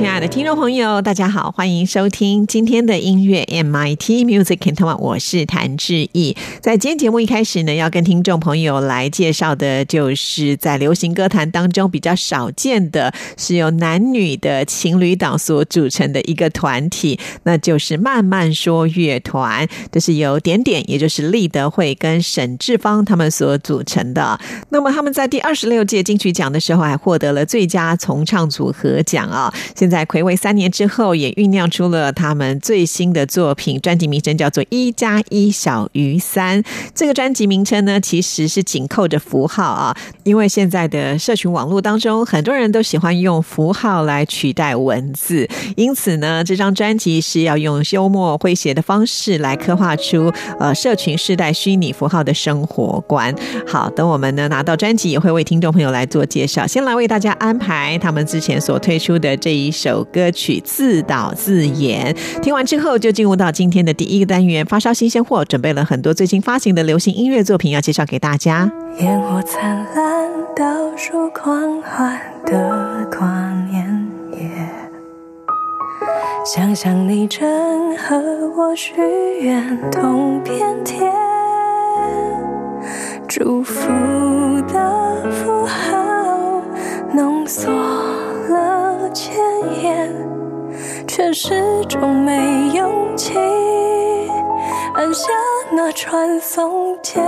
亲爱的听众朋友，大家好，欢迎收听今天的音乐 MIT Music in Taiwan，我是谭志毅。在今天节目一开始呢，要跟听众朋友来介绍的，就是在流行歌坛当中比较少见的，是由男女的情侣档所组成的一个团体，那就是慢慢说乐团。这是由点点，也就是立德会跟沈志芳他们所组成的。那么他们在第二十六届金曲奖的时候，还获得了最佳重唱组合奖啊。现在暌违三年之后，也酝酿出了他们最新的作品，专辑名称叫做《一加一小于三》。这个专辑名称呢，其实是紧扣着符号啊，因为现在的社群网络当中，很多人都喜欢用符号来取代文字，因此呢，这张专辑是要用幽默诙谐的方式来刻画出呃社群世代虚拟符号的生活观。好，等我们呢拿到专辑，也会为听众朋友来做介绍。先来为大家安排他们之前所推出的这一。首歌曲自导自演，听完之后就进入到今天的第一个单元——发烧新鲜货，准备了很多最新发行的流行音乐作品要介绍给大家。烟火灿烂，倒数狂欢的跨年夜，想象你正和我许愿同片天，祝福的符号浓缩。千言，却始终没勇气按下那传送键。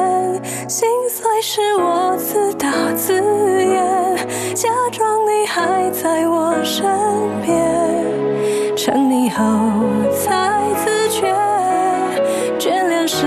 心碎是我自导自演，假装你还在我身边，成你后才自觉，眷恋是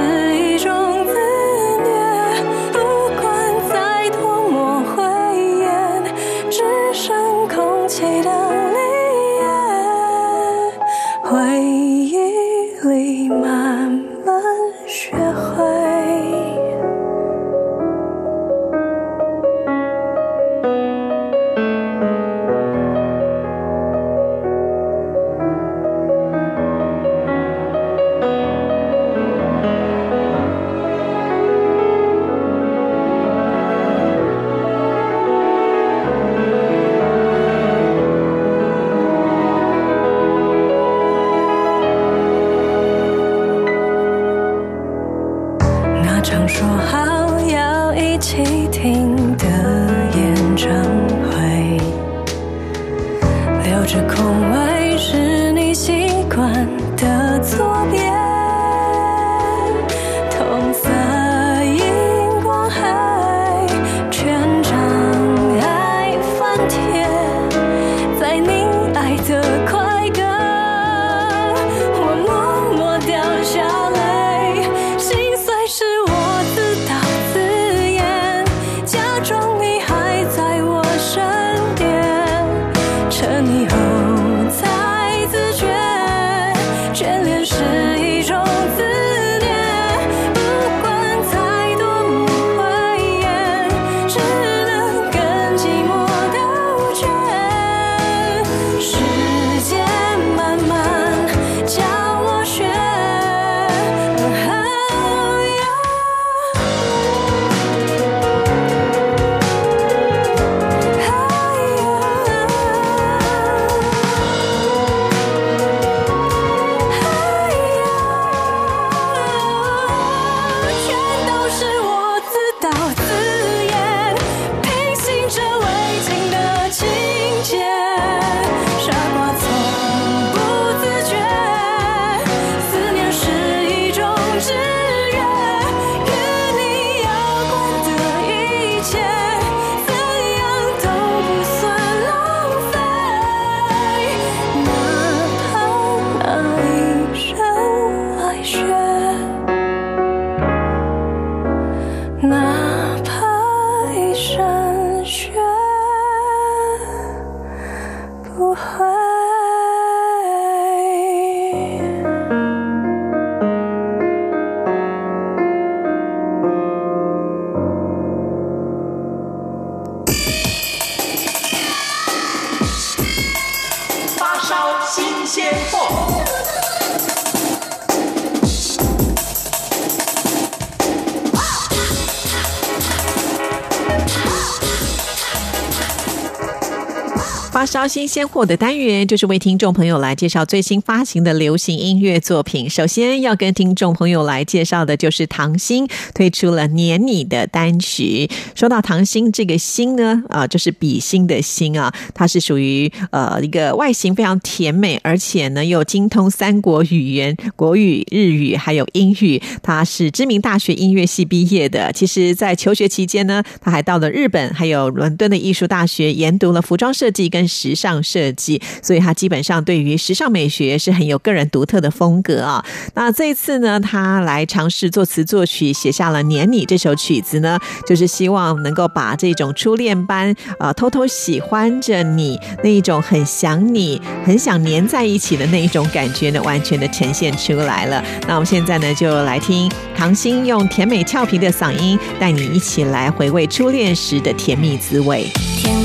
发烧新鲜货的单元，就是为听众朋友来介绍最新发行的流行音乐作品。首先要跟听众朋友来介绍的，就是唐星推出了《黏你》的单曲。说到唐星这个“星”呢，啊，就是比心的“心”啊，它是属于呃一个外形非常甜美，而且呢又精通三国语言——国语、日语还有英语。他是知名大学音乐系毕业的。其实，在求学期间呢，他还到了日本还有伦敦的艺术大学研读了服装设计跟时尚设计，所以他基本上对于时尚美学是很有个人独特的风格啊。那这一次呢，他来尝试作词作曲，写下了《黏你》这首曲子呢，就是希望能够把这种初恋般啊、偷偷喜欢着你那一种很想你、很想黏在一起的那一种感觉呢，完全的呈现出来了。那我们现在呢，就来听唐星用甜美俏皮的嗓音，带你一起来回味初恋时的甜蜜滋味。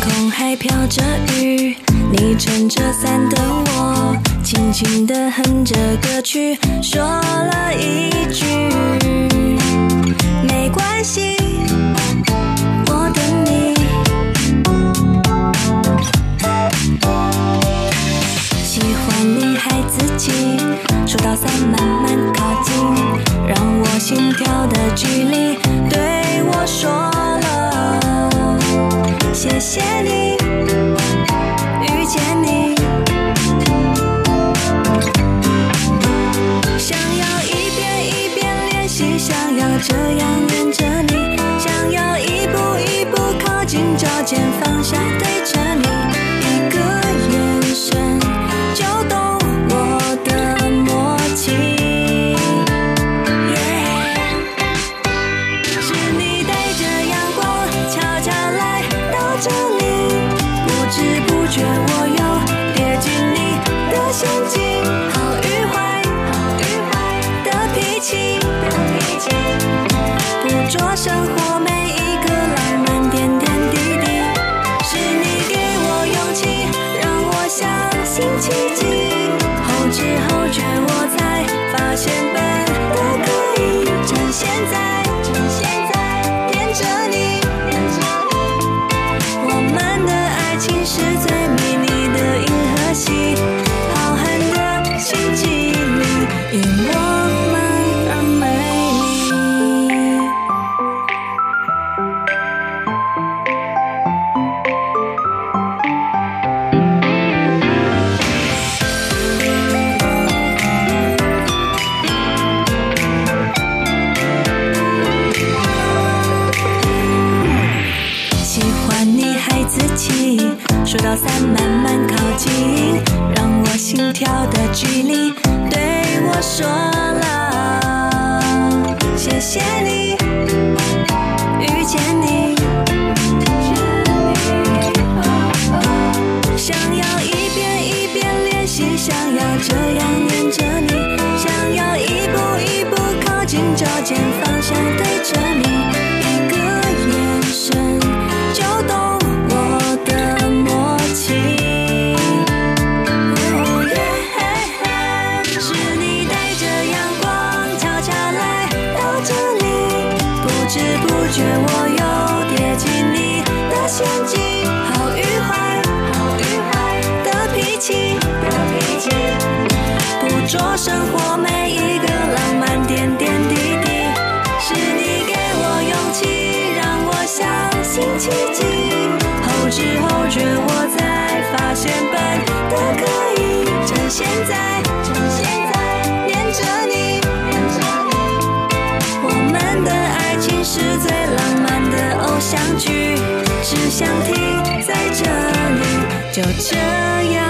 空还飘着雨，你撑着伞等我，轻轻的哼着歌曲，说了一句没关系，我等你。喜欢你还自己，说到伞慢慢靠近，让我心跳的距离对我说。谢谢你，捕捉生活相聚，只想停在这里，就这样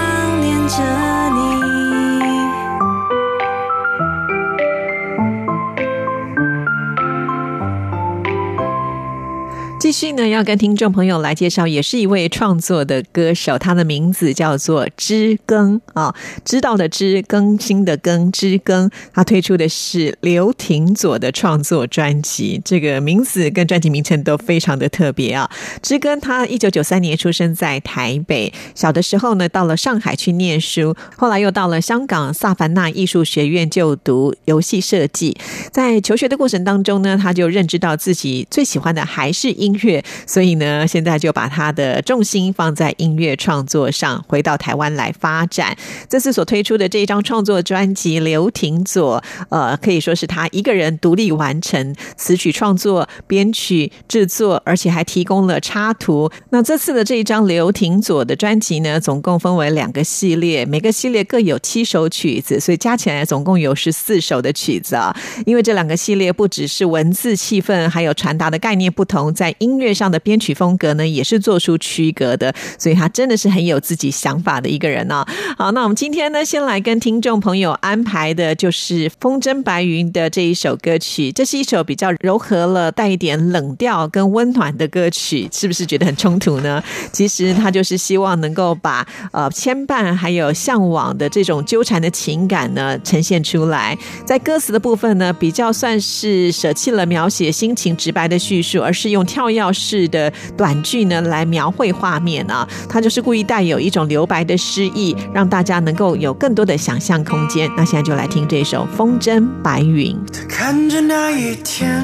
继续呢，要跟听众朋友来介绍，也是一位创作的歌手，他的名字叫做知更啊，知道的知，更新的更，知更。他推出的是刘廷佐的创作专辑，这个名字跟专辑名称都非常的特别啊。知更他一九九三年出生在台北，小的时候呢，到了上海去念书，后来又到了香港萨凡纳艺术学院就读游戏设计。在求学的过程当中呢，他就认知到自己最喜欢的还是音。乐，所以呢，现在就把他的重心放在音乐创作上，回到台湾来发展。这次所推出的这一张创作专辑《刘廷佐》，呃，可以说是他一个人独立完成词曲创作、编曲、制作，而且还提供了插图。那这次的这一张刘廷佐的专辑呢，总共分为两个系列，每个系列各有七首曲子，所以加起来总共有十四首的曲子啊。因为这两个系列不只是文字气氛，还有传达的概念不同，在音音乐上的编曲风格呢，也是做出区隔的，所以他真的是很有自己想法的一个人呢。好，那我们今天呢，先来跟听众朋友安排的就是《风筝白云》的这一首歌曲。这是一首比较柔和了、带一点冷调跟温暖的歌曲，是不是觉得很冲突呢？其实他就是希望能够把呃牵绊还有向往的这种纠缠的情感呢呈现出来。在歌词的部分呢，比较算是舍弃了描写心情直白的叙述，而是用跳跃。要式的短句呢，来描绘画面啊，它就是故意带有一种留白的诗意，让大家能够有更多的想象空间。那现在就来听这首《风筝白云》。看着那一天，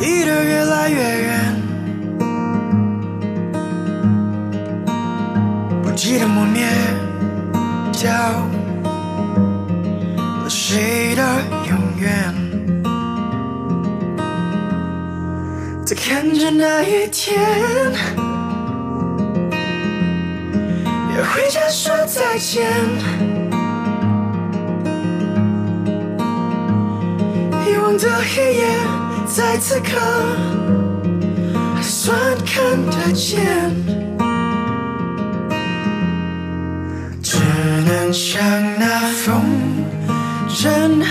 离得越来越远，不记得磨灭掉了谁的永远。在看着那一天，要回家说再见。遗忘的黑夜，在此刻还算看得见，只能像那风筝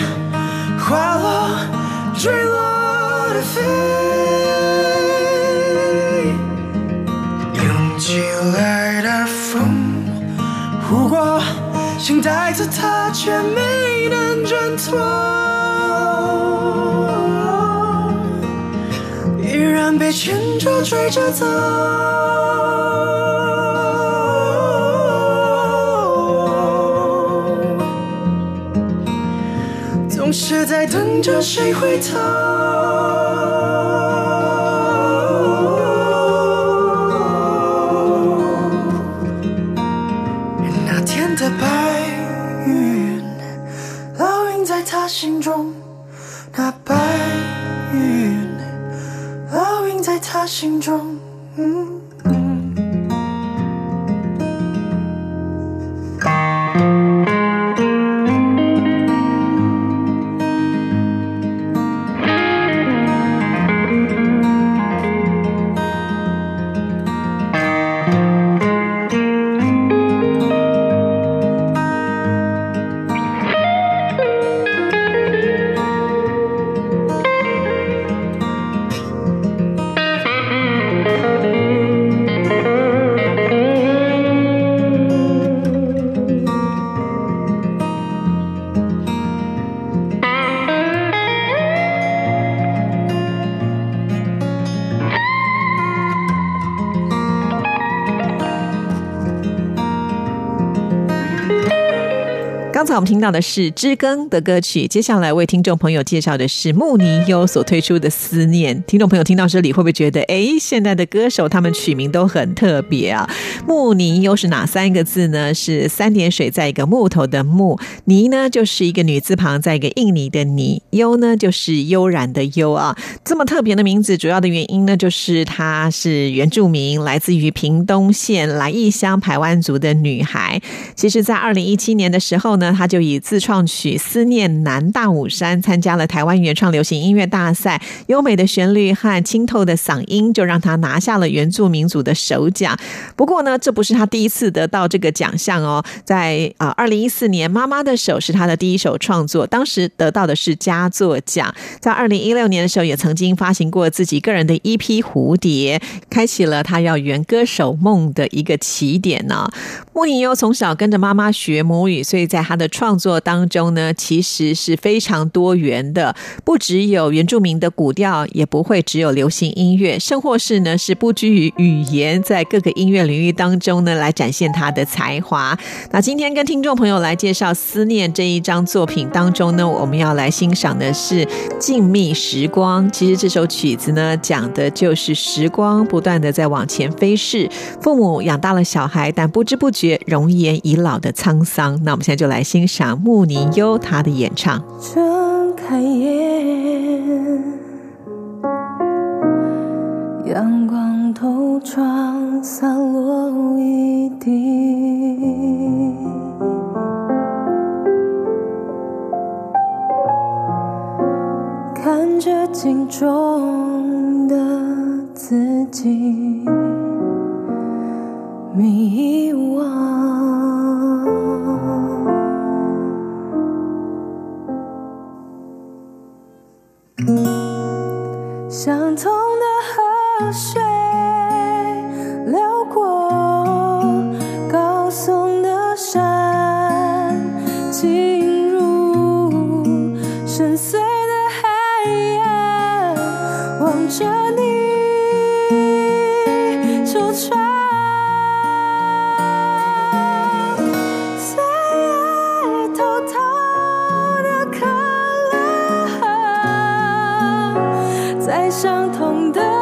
想带着它，却没能挣脱，依然被牵着追着走。总是在等着谁回头。心中。刚才我们听到的是知更的歌曲，接下来为听众朋友介绍的是穆尼优所推出的《思念》。听众朋友听到这里，会不会觉得，哎，现在的歌手他们取名都很特别啊？穆尼优是哪三个字呢？是三点水在一个木头的木，尼呢就是一个女字旁在一个印尼的尼，优呢就是悠然的悠啊。这么特别的名字，主要的原因呢，就是她是原住民，来自于屏东县来义乡排湾族的女孩。其实，在二零一七年的时候呢。他就以自创曲《思念南大武山》参加了台湾原创流行音乐大赛，优美的旋律和清透的嗓音就让他拿下了原住民族的首奖。不过呢，这不是他第一次得到这个奖项哦，在啊，二零一四年《妈妈的手》是他的第一首创作，当时得到的是佳作奖。在二零一六年的时候，也曾经发行过自己个人的 EP《蝴蝶》，开启了他要圆歌手梦的一个起点呢。穆尼优从小跟着妈妈学母语，所以在他的创作当中呢，其实是非常多元的，不只有原住民的古调，也不会只有流行音乐，甚或是呢是不拘于语言，在各个音乐领域当中呢来展现他的才华。那今天跟听众朋友来介绍《思念》这一张作品当中呢，我们要来欣赏的是《静谧时光》。其实这首曲子呢，讲的就是时光不断的在往前飞逝，父母养大了小孩，但不知不觉。容颜已老的沧桑，那我们现在就来欣赏穆尼优他的演唱。睁开眼，阳光透窗洒落一地，看着镜中的自己。迷惘，相同的河水流过高耸的山，相同的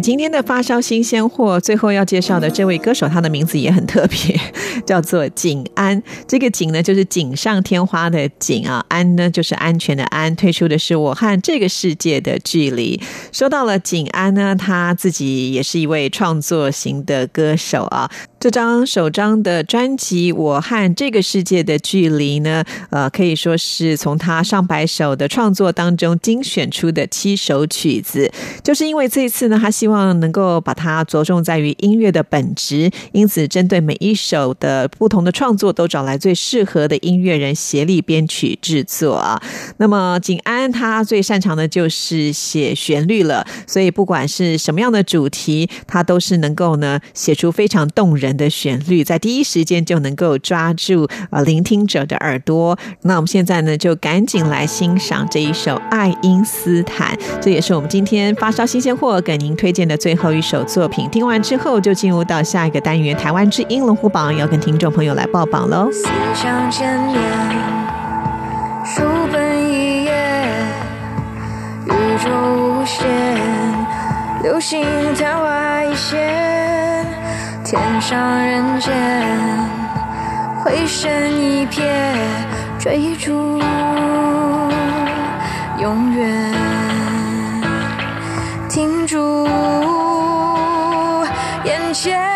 今天的发烧新鲜货，最后要介绍的这位歌手，他的名字也很特别，叫做景安。这个景呢，就是锦上添花的景啊，安呢就是安全的安。推出的是《我和这个世界的距离》。说到了景安呢，他自己也是一位创作型的歌手啊。这张首张的专辑《我和这个世界的距离》呢，呃，可以说是从他上百首的创作当中精选出的七首曲子。就是因为这一次呢，他希望能够把它着重在于音乐的本质，因此针对每一首的不同的创作，都找来最适合的音乐人协力编曲制作啊。那么景安他最擅长的就是写旋律了，所以不管是什么样的主题，他都是能够呢写出非常动人。的旋律在第一时间就能够抓住呃聆听者的耳朵。那我们现在呢，就赶紧来欣赏这一首《爱因斯坦》，这也是我们今天发烧新鲜货给您推荐的最后一首作品。听完之后，就进入到下一个单元——台湾之音龙虎榜，要跟听众朋友来报榜喽。书本一页，宇宙无限，流星昙花一现。天上人间，回身一瞥，追逐永远，停住眼前。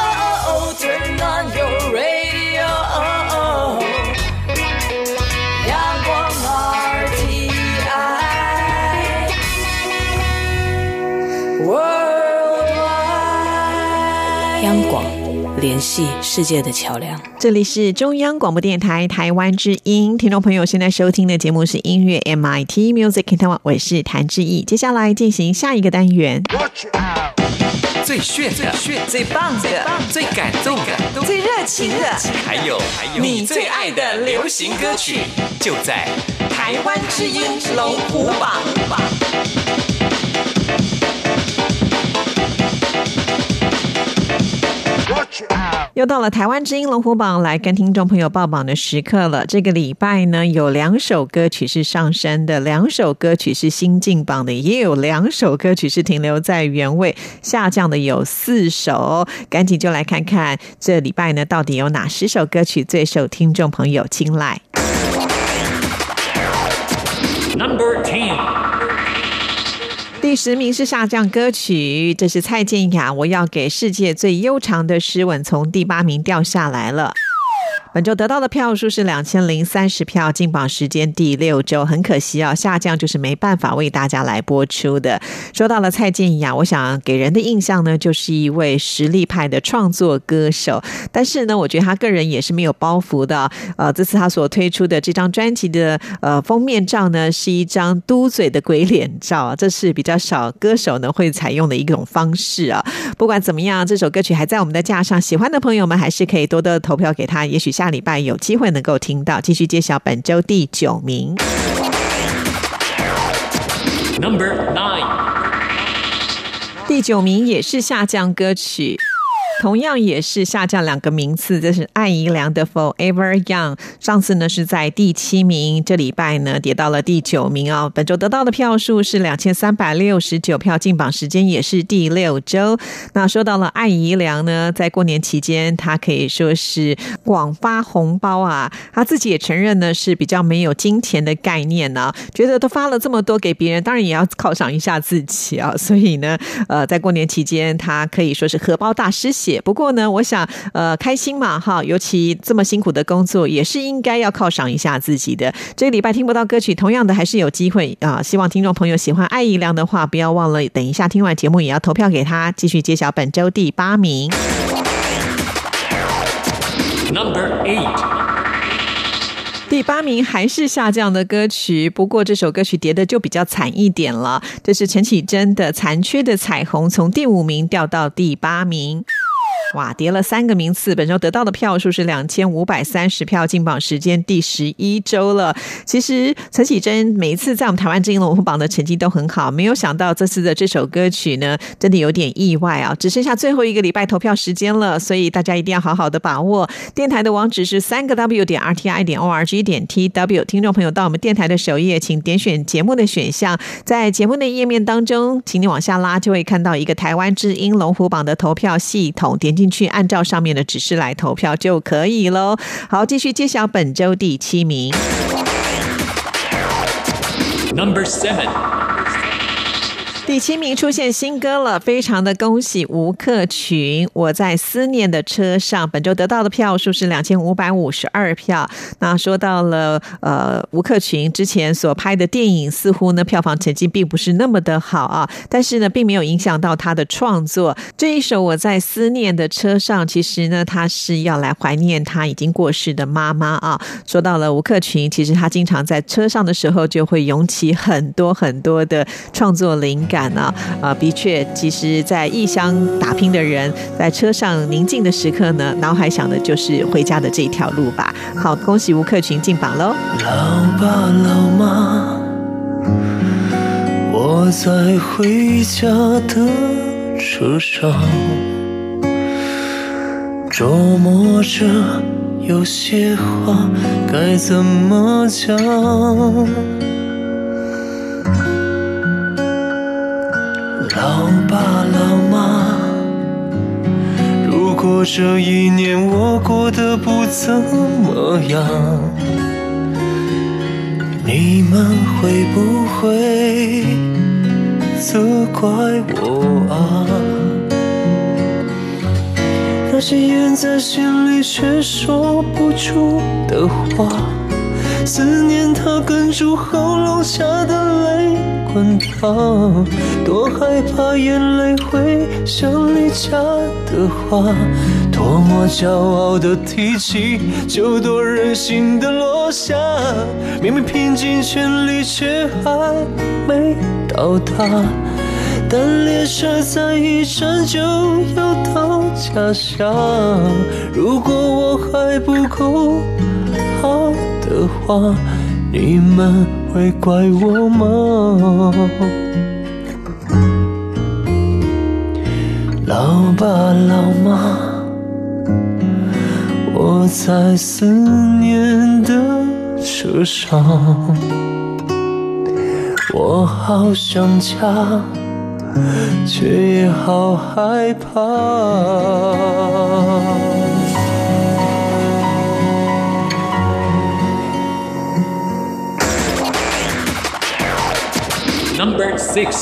联系世界的桥梁。这里是中央广播电台台湾之音，听众朋友现在收听的节目是音乐 MIT Music in Taiwan，我是谭志毅。接下来进行下一个单元，最炫、最炫、最棒的、最感动的、最热情的，还有还有你最爱的流行歌曲，就在台湾之音龙虎榜。又到了台湾之音龙虎榜来跟听众朋友报榜的时刻了。这个礼拜呢，有两首歌曲是上升的，两首歌曲是新进榜的，也有两首歌曲是停留在原位，下降的有四首。赶紧就来看看这礼拜呢，到底有哪十首歌曲最受听众朋友青睐。Number ten，第十名是下降歌曲，这是蔡健雅，我要给世界最悠长的诗吻，从第八名掉下来了。本周得到的票数是两千零三十票，进榜时间第六周，很可惜啊，下降就是没办法为大家来播出的。说到了蔡健雅，我想给人的印象呢，就是一位实力派的创作歌手，但是呢，我觉得他个人也是没有包袱的。呃，这次他所推出的这张专辑的呃封面照呢，是一张嘟嘴的鬼脸照，这是比较少歌手呢会采用的一种方式啊。不管怎么样，这首歌曲还在我们的架上，喜欢的朋友们还是可以多多投票给他，也许下礼拜有机会能够听到。继续揭晓本周第九名。Number nine，第九名也是下降歌曲。同样也是下降两个名次，这是艾怡良的《Forever Young》。上次呢是在第七名，这礼拜呢跌到了第九名哦。本周得到的票数是两千三百六十九票，进榜时间也是第六周。那说到了艾怡良呢，在过年期间，他可以说是广发红包啊。他自己也承认呢，是比较没有金钱的概念呢、觉得都发了这么多给别人，当然也要犒赏一下自己啊。所以呢，呃，在过年期间，他可以说是荷包大失血。不过呢，我想，呃，开心嘛，哈，尤其这么辛苦的工作，也是应该要犒赏一下自己的。这个礼拜听不到歌曲，同样的还是有机会啊、希望听众朋友喜欢艾怡良的话，不要忘了，等一下听完节目也要投票给他，继续揭晓本周第八名。Number eight，第八名还是下降的歌曲，不过这首歌曲跌的就比较惨一点了。这是陈绮贞的《残缺的彩虹》，从第五名掉到第八名。哇，跌了三个名次，本周得到的票数是两千五百三十票，进榜时间第十一周了。其实陈绮贞每一次在我们台湾之音龙虎榜的成绩都很好，没有想到这次的这首歌曲呢，真的有点意外啊！只剩下最后一个礼拜投票时间了，所以大家一定要好好的把握。电台的网址是三个 W 点 RTI 点 ORG 点 TW，听众朋友到我们电台的首页，请点选节目的选项，在节目的页面当中，请你往下拉，就会看到一个台湾之音龙虎榜的投票系统，点击进去，按照上面的指示来投票就可以喽。好，继续揭晓本周第七名。Number seven，第七名出现新歌了，非常的恭喜吴克群！我在思念的车上，本周得到的票数是两千五百五十二票。那说到了呃吴克群之前所拍的电影，似乎呢票房成绩并不是那么的好啊，但是呢并没有影响到他的创作。这一首《我在思念的车上》，其实呢他是要来怀念他已经过世的妈妈啊。说到了吴克群，其实他经常在车上的时候就会涌起很多很多的创作灵感啊。啊，的确，其实，在异乡打拼的人，在车上宁静的时刻呢，脑海想的就是回家的这一条路吧。好，恭喜吴克群进榜喽！老爸老妈，我在回家的车上，琢磨着有些话该怎么讲。老爸老妈，如果这一年我过得不怎么样，你们会不会责怪我啊？那些咽在心里却说不出的话，思念它哽住喉咙下的泪滚烫，多害怕眼泪会像离家的话，多么骄傲的提起，就多任性的落下。明明拼尽全力，却还没到达。但列车在一站就要到家乡，如果我还不够好的话，你们会怪我吗？老爸老妈，我在思念的车上，我好想家，却也好害怕。Number six.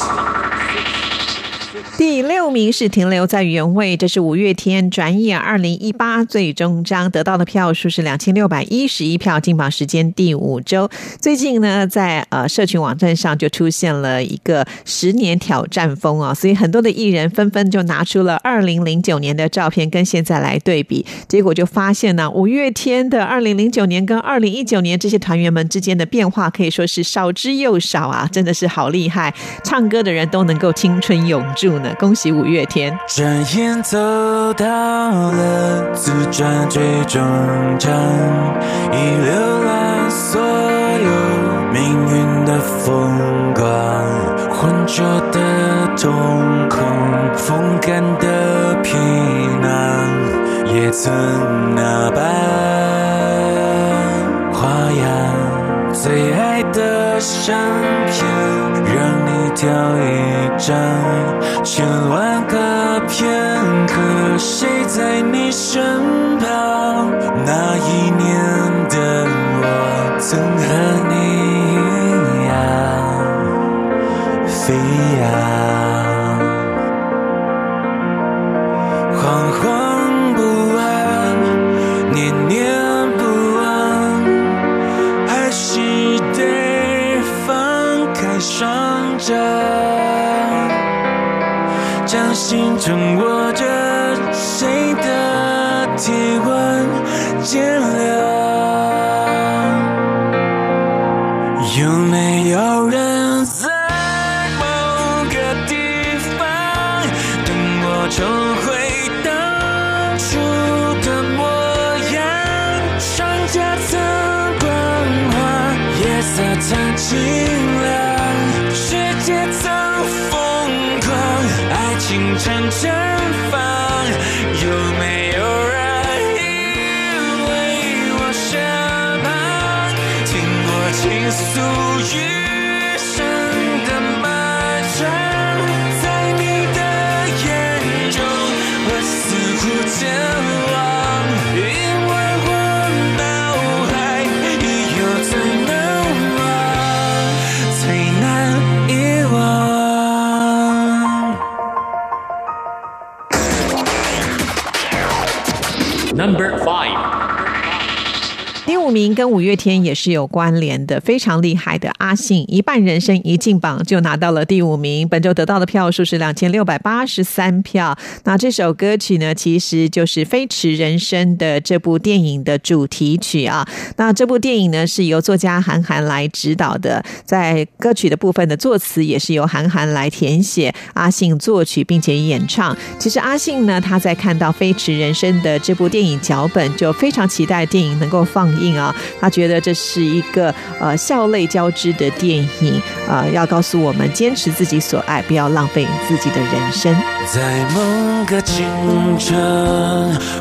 第六名是停留在原位，这是五月天转眼二零一八最终章得到的票数是两千六百一十一票，进榜时间第五周。最近呢，在呃社群网站上就出现了一个十年挑战风啊，所以很多的艺人纷纷就拿出了二零零九年的照片跟现在来对比，结果就发现呢，五月天的二零零九年跟二零一九年这些团员们之间的变化可以说是少之又少啊，真的是好厉害，唱歌的人都能够青春永驻呢。恭喜五月天！转眼走到了自传最终章，已浏览所有命运的风光，浑浊的瞳孔，风干的皮囊，也曾那般花样，最爱的相片，让你挑一张。千万个片刻，谁在你身旁？那一年的我，曾和名跟五月天也是有关联的，非常厉害的阿信，一半人生一进榜就拿到了第五名，本周得到的票数是两千六百八十三票。那这首歌曲呢，其实就是《飞驰人生》的这部电影的主题曲啊。那这部电影呢，是由作家韩寒来指导的，在歌曲的部分的作词也是由韩寒来填写，阿信作曲并且演唱。其实阿信呢，他在看到《飞驰人生》的这部电影脚本，就非常期待电影能够放映啊。他觉得这是一个呃笑泪交织的电影，呃，要告诉我们坚持自己所爱，不要浪费自己的人生。在某个清晨，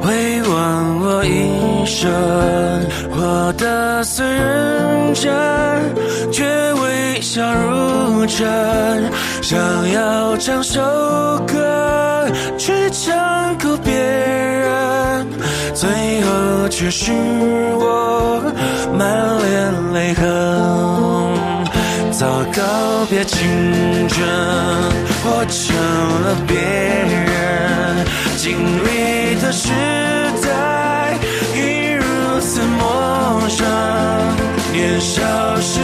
回望我一生，活得虽认真，却微笑如真。想要唱首歌，去唱够别人，最后却是我满脸泪痕。早告别青春，活成了别人。经历的时代已如此陌生，年少时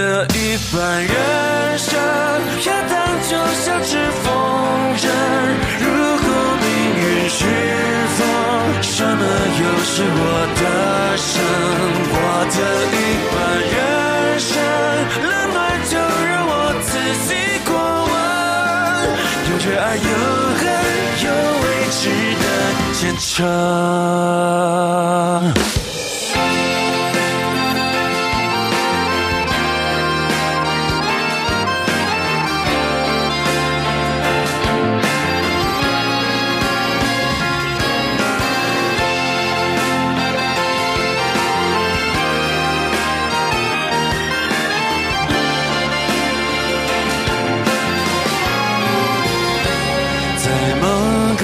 的一半人生，要当就像只风筝。如果命运是风，什么又是我的生？我的一半人生，冷暖就让我仔细过问。有热爱，有恨，有未知的前程。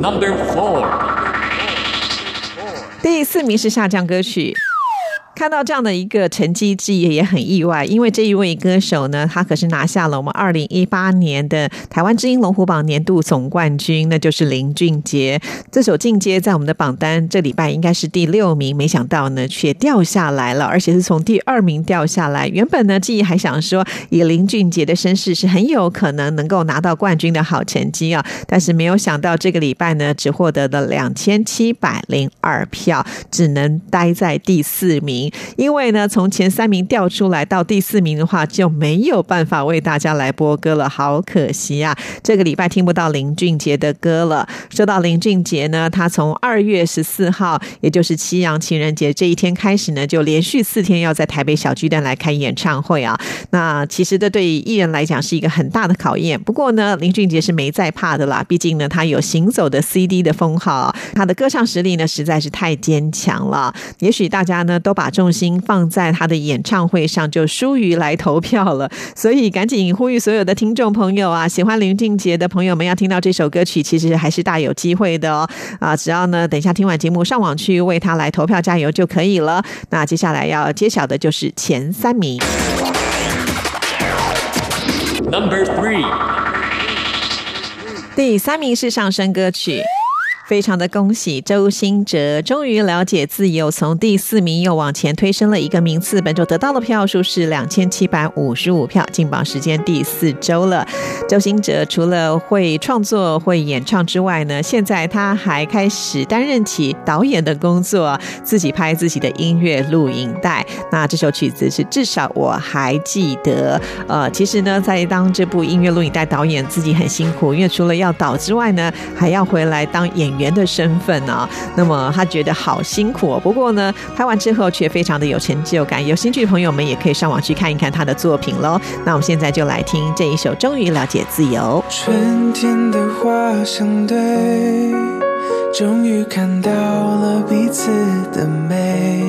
Number four，第四名是下降歌曲。看到这样的一个成绩，自己也很意外，因为这一位歌手呢，他可是拿下了我们二零一八年的台湾之音龙虎榜年度总冠军，那就是林俊杰。这首《进阶》在我们的榜单这礼拜应该是第六名，没想到呢却掉下来了，而且是从第二名掉下来。原本呢，记忆还想说，以林俊杰的身世是很有可能能够拿到冠军的好成绩啊，但是没有想到这个礼拜呢，只获得了两千七百零二票，只能待在第四名。因为呢，从前三名掉出来到第四名的话，就没有办法为大家来播歌了，好可惜啊！这个礼拜听不到林俊杰的歌了。说到林俊杰呢，他从二月十四号，也就是七阳情人节这一天开始呢，就连续四天要在台北小巨蛋来开演唱会啊。那其实这对于艺人来讲是一个很大的考验。不过呢，林俊杰是没在怕的啦，毕竟呢，他有行走的 CD 的封号，他的歌唱实力呢实在是太坚强了。也许大家呢都把重心放在他的演唱会上，就疏于来投票了。所以赶紧呼吁所有的听众朋友啊，喜欢林俊杰的朋友们要听到这首歌曲，其实还是大有机会的哦。啊，只要呢等一下听完节目上网去为他来投票加油就可以了。那接下来要揭晓的就是前三名。Number three，第三名是上升歌曲。非常的恭喜周兴哲，终于了解自由，从第四名又往前推升了一个名次。本周得到的票数是两千七百五十五票，进榜时间第四周了。周兴哲除了会创作、会演唱之外呢，现在他还开始担任起导演的工作，自己拍自己的音乐录影带。那这首曲子是至少我还记得。呃，其实呢，在当这部音乐录影带导演，自己很辛苦，因为除了要导之外呢，还要回来当演员的身份啊。那么他觉得好辛苦、哦，不过呢，拍完之后却非常的有成就感。有兴趣的朋友们也可以上网去看一看他的作品喽。那我们现在就来听这一首《终于了解自由》。春天的花相对，终于看到了彼此的美，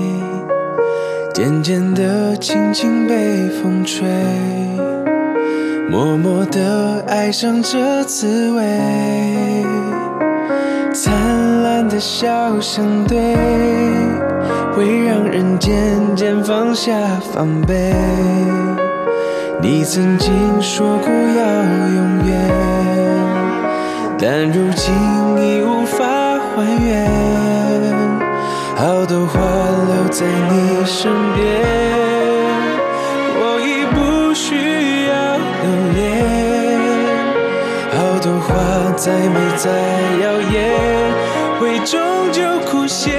渐渐的，轻轻被风吹，默默的爱上这滋味。灿烂的笑相对，会让人渐渐放下防备。你曾经说过要永远，但如今已无法还原。好多话留在你身边，再美再耀眼，会终究枯谢。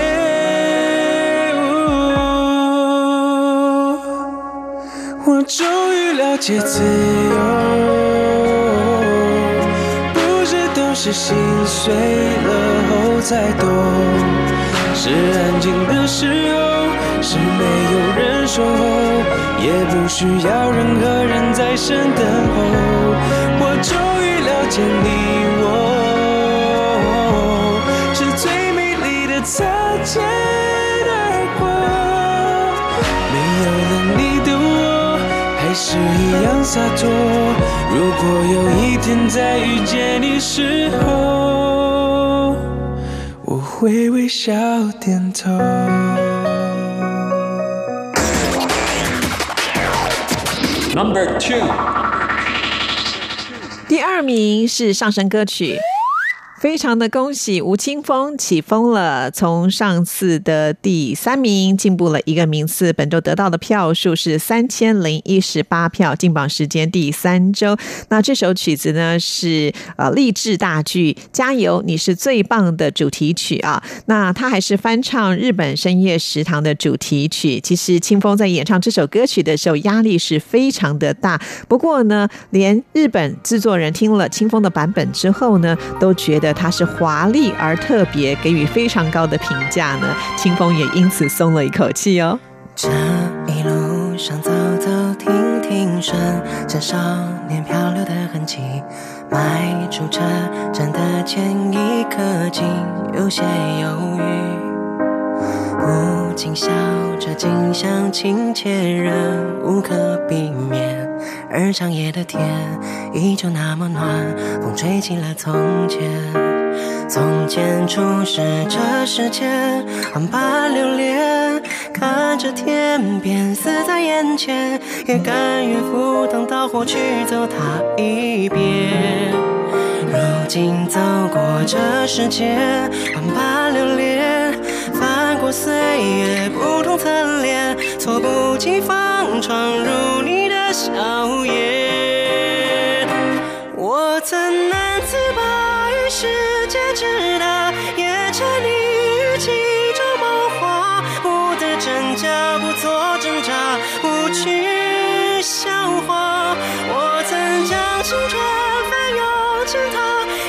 我终于了解自由，不是都是心碎了后才懂，是安静的时候，是没有人守候，也不需要任何人在身等候。我终于了解你擦肩而过没有了你的我还是一样洒脱。如果有一天再遇见你时候我会微笑点头。Number two 第二名是上升歌曲。非常的恭喜吴青峰起风了，从上次的第三名进步了一个名次，本周得到的票数是三千零一十八票，进榜时间第三周。那这首曲子呢是呃励志大剧《加油，你是最棒》的主题曲啊。那他还是翻唱日本深夜食堂的主题曲。其实清风在演唱这首歌曲的时候压力是非常的大，不过呢，连日本制作人听了清风的版本之后呢，都觉得。它是华丽而特别，给予非常高的评价呢。清风也因此松了一口气哦。这一路上走走停停，顺着少年漂流的痕迹。迈出车站的前一刻，竟有些犹豫。无尽笑着，景象亲切，人无可避免。而长夜的天依旧那么暖，风吹起了从前。从前初识这世间，万般留恋，看着天边死在眼前，也甘愿赴汤蹈火去走它一遍。如今走过这世间，万般留恋，岁月不同侧脸，猝不及防闯入你的笑颜。我曾难自拔于世界之大，也沉溺于其中梦话，不得真假，不做挣扎，不去笑话。我曾将青春翻涌成她，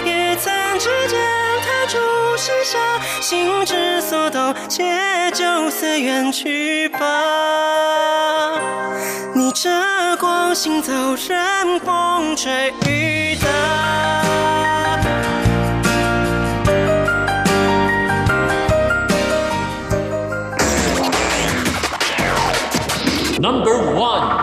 也曾指尖弹出盛夏，心之所动，且就此远去吧。逆着光行走，任风吹雨打。Number one，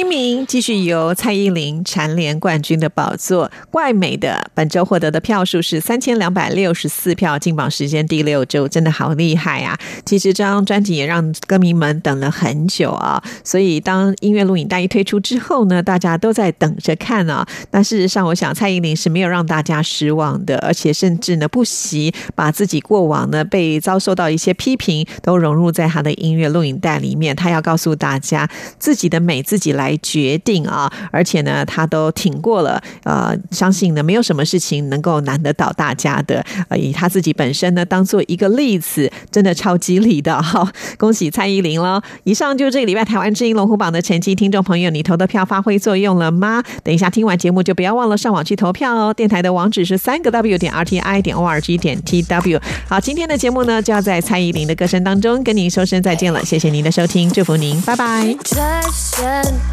第一名继续由蔡依林蝉联冠军的宝座，怪美的本周获得的票数是三千两百六十四票，进榜时间第六周，真的好厉害啊！其实这张专辑也让歌迷们等了很久啊，所以当音乐录影带一推出之后呢，大家都在等着看啊。但事实上，我想蔡依林是没有让大家失望的，而且甚至呢不惜把自己过往呢被遭受到一些批评都融入在她的音乐录影带里面。她要告诉大家，自己的美自己来来决定啊！而且呢，他都挺过了，呃，相信呢没有什么事情能够难得倒大家的。呃，以他自己本身呢当做一个例子，真的超激励的哈！恭喜蔡依林喽！以上就是这个礼拜台湾之音龙虎榜的成绩，听众朋友，你投的票发挥作用了吗？等一下听完节目就不要忘了上网去投票哦。电台的网址是三个 W 点 R T I 点 O R G 点 T W。好，今天的节目呢就要在蔡依林的歌声当中跟您说声再见了，谢谢您的收听，祝福您，拜拜。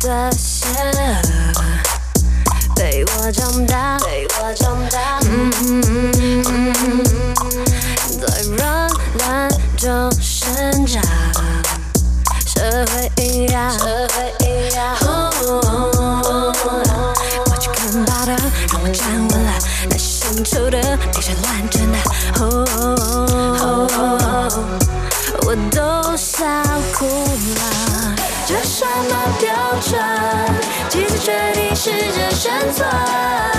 最深的线被我长大，被我长大，在软烂中生长，社会营养，社会营养。过去看到的让我站稳了，那些深处的，那些乱真的，我都笑哭了。几次决定试着生存？